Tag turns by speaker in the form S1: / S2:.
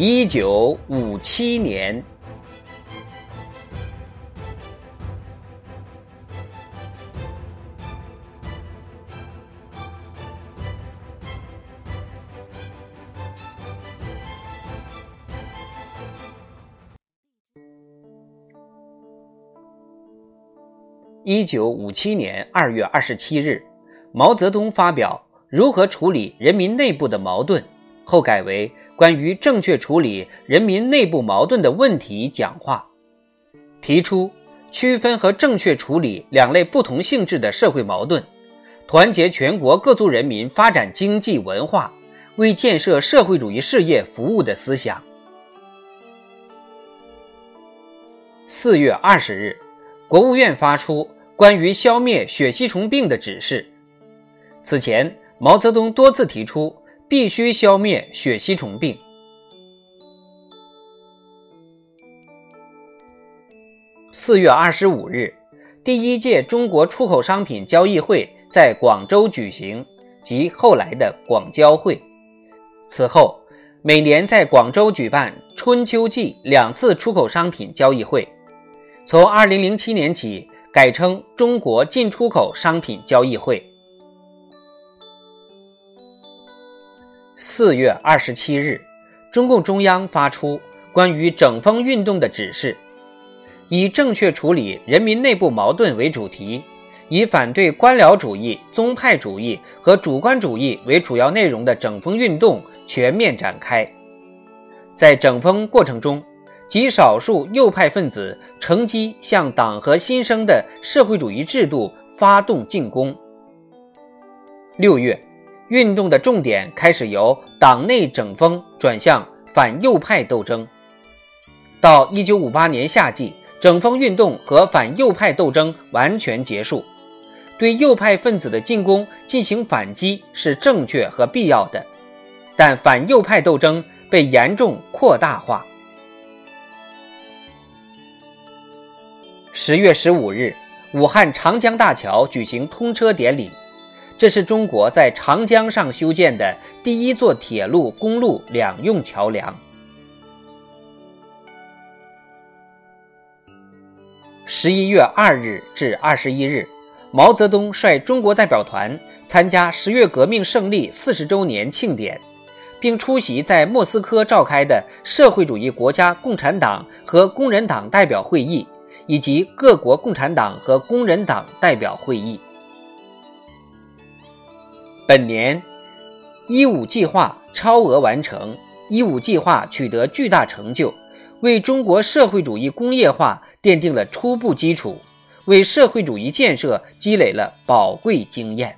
S1: 一九五七年，一九五七年二月二十七日，毛泽东发表如何处理人民内部的矛盾，后改为。关于正确处理人民内部矛盾的问题讲话，提出区分和正确处理两类不同性质的社会矛盾，团结全国各族人民发展经济文化，为建设社会主义事业服务的思想。四月二十日，国务院发出关于消灭血吸虫病的指示。此前，毛泽东多次提出。必须消灭血吸虫病。四月二十五日，第一届中国出口商品交易会在广州举行，即后来的广交会。此后，每年在广州举办春秋季两次出口商品交易会。从二零零七年起，改称中国进出口商品交易会。四月二十七日，中共中央发出关于整风运动的指示，以正确处理人民内部矛盾为主题，以反对官僚主义、宗派主义和主观主义为主要内容的整风运动全面展开。在整风过程中，极少数右派分子乘机向党和新生的社会主义制度发动进攻。六月。运动的重点开始由党内整风转向反右派斗争。到一九五八年夏季，整风运动和反右派斗争完全结束。对右派分子的进攻进行反击是正确和必要的，但反右派斗争被严重扩大化。十月十五日，武汉长江大桥举行通车典礼。这是中国在长江上修建的第一座铁路、公路两用桥梁。十一月二日至二十一日，毛泽东率中国代表团参加十月革命胜利四十周年庆典，并出席在莫斯科召开的社会主义国家共产党和工人党代表会议以及各国共产党和工人党代表会议。本年，一五计划超额完成，一五计划取得巨大成就，为中国社会主义工业化奠定了初步基础，为社会主义建设积累了宝贵经验。